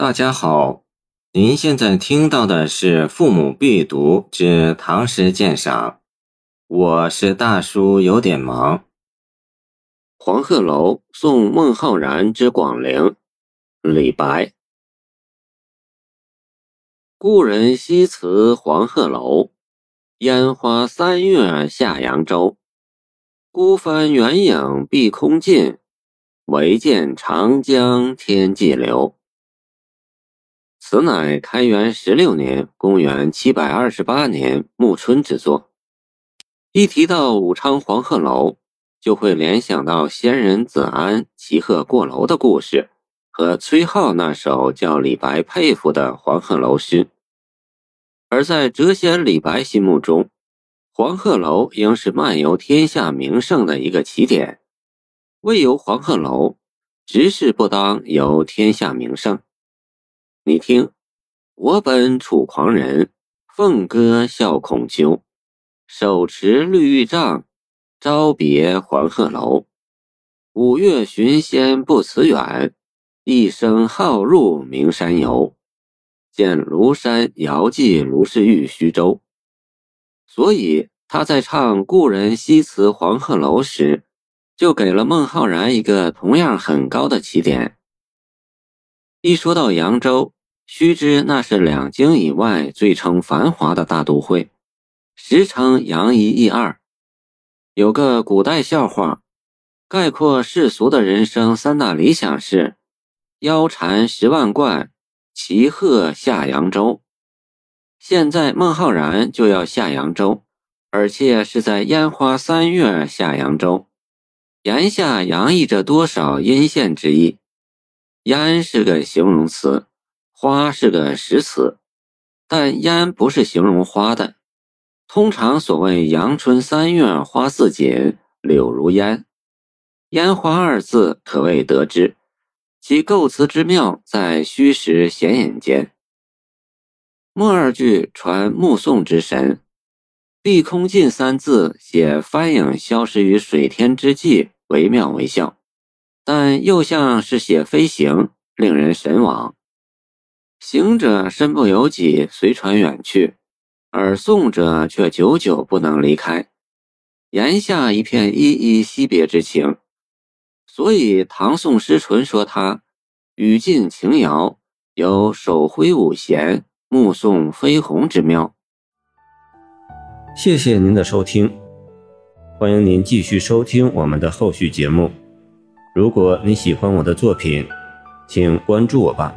大家好，您现在听到的是《父母必读之唐诗鉴赏》，我是大叔，有点忙。黄鹤楼送孟浩然之广陵，李白。故人西辞黄鹤楼，烟花三月下扬州。孤帆远影碧空尽，唯见长江天际流。此乃开元十六年（公元728年）暮春之作。一提到武昌黄鹤楼，就会联想到仙人子安骑鹤过楼的故事，和崔颢那首叫李白佩服的黄鹤楼诗。而在谪仙李白心目中，黄鹤楼应是漫游天下名胜的一个起点。未游黄鹤楼，直事不当游天下名胜。你听，我本楚狂人，凤歌笑孔丘，手持绿玉杖，朝别黄鹤楼。五月寻仙不辞远，一声号入名山游。见庐山遥寄卢氏玉虚舟，所以他在唱“故人西辞黄鹤楼”时，就给了孟浩然一个同样很高的起点。一说到扬州，须知那是两京以外最称繁华的大都会，时称扬一益二。有个古代笑话，概括世俗的人生三大理想是：腰缠十万贯。骑鹤下扬州，现在孟浩然就要下扬州，而且是在烟花三月下扬州，言下洋溢着多少阴羡之意？烟是个形容词，花是个实词，但烟不是形容花的。通常所谓阳春三月花似锦，柳如烟，烟花二字可谓得之。其构词之妙，在虚实显隐间。末二句传目送之神，碧空尽三字写帆影消失于水天之际，惟妙惟肖，但又像是写飞行，令人神往。行者身不由己，随船远去，而送者却久久不能离开，言下一片依依惜别之情。所以唐宋诗纯说他语尽情遥，有手挥五弦，目送飞鸿之妙。谢谢您的收听，欢迎您继续收听我们的后续节目。如果你喜欢我的作品，请关注我吧。